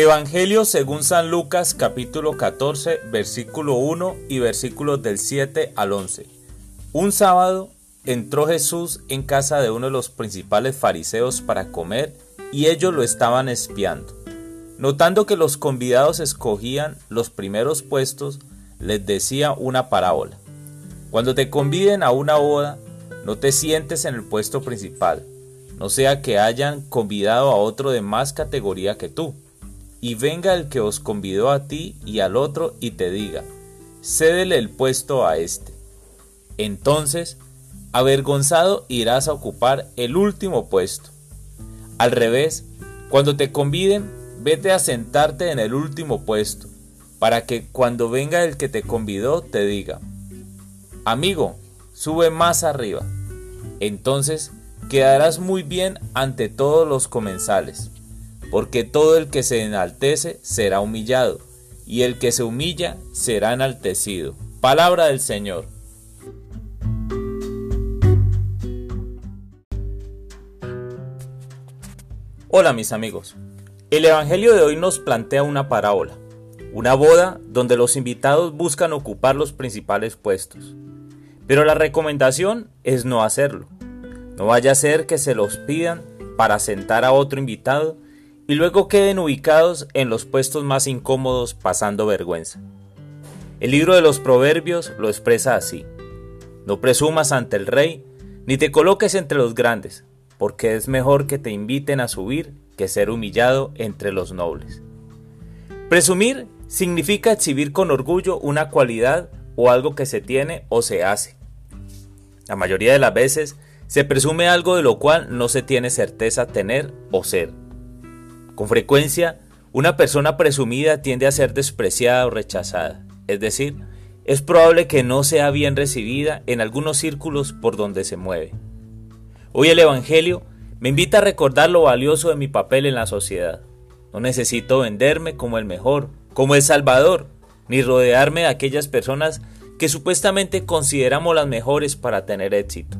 Evangelio según San Lucas capítulo 14 versículo 1 y versículos del 7 al 11. Un sábado entró Jesús en casa de uno de los principales fariseos para comer y ellos lo estaban espiando. Notando que los convidados escogían los primeros puestos, les decía una parábola. Cuando te conviden a una boda, no te sientes en el puesto principal, no sea que hayan convidado a otro de más categoría que tú, y venga el que os convidó a ti y al otro y te diga, cédele el puesto a este. Entonces, avergonzado irás a ocupar el último puesto. Al revés, cuando te conviden, vete a sentarte en el último puesto, para que cuando venga el que te convidó te diga, amigo, sube más arriba. Entonces quedarás muy bien ante todos los comensales, porque todo el que se enaltece será humillado, y el que se humilla será enaltecido. Palabra del Señor. Hola mis amigos. El Evangelio de hoy nos plantea una parábola, una boda donde los invitados buscan ocupar los principales puestos. Pero la recomendación es no hacerlo. No vaya a ser que se los pidan para sentar a otro invitado y luego queden ubicados en los puestos más incómodos pasando vergüenza. El libro de los Proverbios lo expresa así. No presumas ante el rey, ni te coloques entre los grandes, porque es mejor que te inviten a subir que ser humillado entre los nobles. Presumir significa exhibir con orgullo una cualidad o algo que se tiene o se hace. La mayoría de las veces se presume algo de lo cual no se tiene certeza tener o ser. Con frecuencia, una persona presumida tiende a ser despreciada o rechazada, es decir, es probable que no sea bien recibida en algunos círculos por donde se mueve. Hoy el Evangelio me invita a recordar lo valioso de mi papel en la sociedad. No necesito venderme como el mejor, como el salvador, ni rodearme de aquellas personas que supuestamente consideramos las mejores para tener éxito.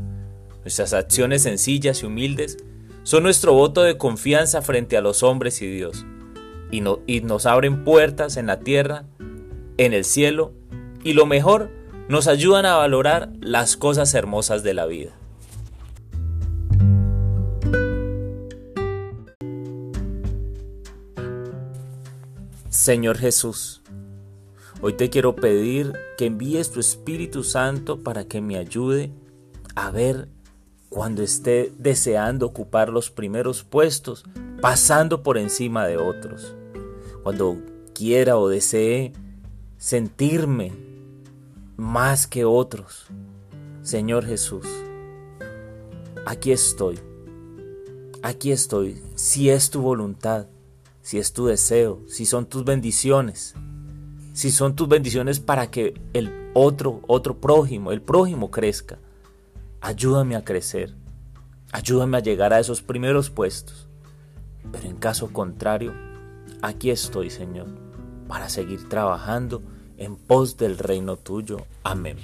Nuestras acciones sencillas y humildes son nuestro voto de confianza frente a los hombres y Dios, y, y nos abren puertas en la tierra, en el cielo, y lo mejor, nos ayudan a valorar las cosas hermosas de la vida. Señor Jesús, hoy te quiero pedir que envíes tu Espíritu Santo para que me ayude a ver cuando esté deseando ocupar los primeros puestos, pasando por encima de otros. Cuando quiera o desee sentirme más que otros. Señor Jesús, aquí estoy. Aquí estoy, si es tu voluntad si es tu deseo, si son tus bendiciones, si son tus bendiciones para que el otro, otro prójimo, el prójimo crezca. Ayúdame a crecer, ayúdame a llegar a esos primeros puestos. Pero en caso contrario, aquí estoy, Señor, para seguir trabajando en pos del reino tuyo. Amén.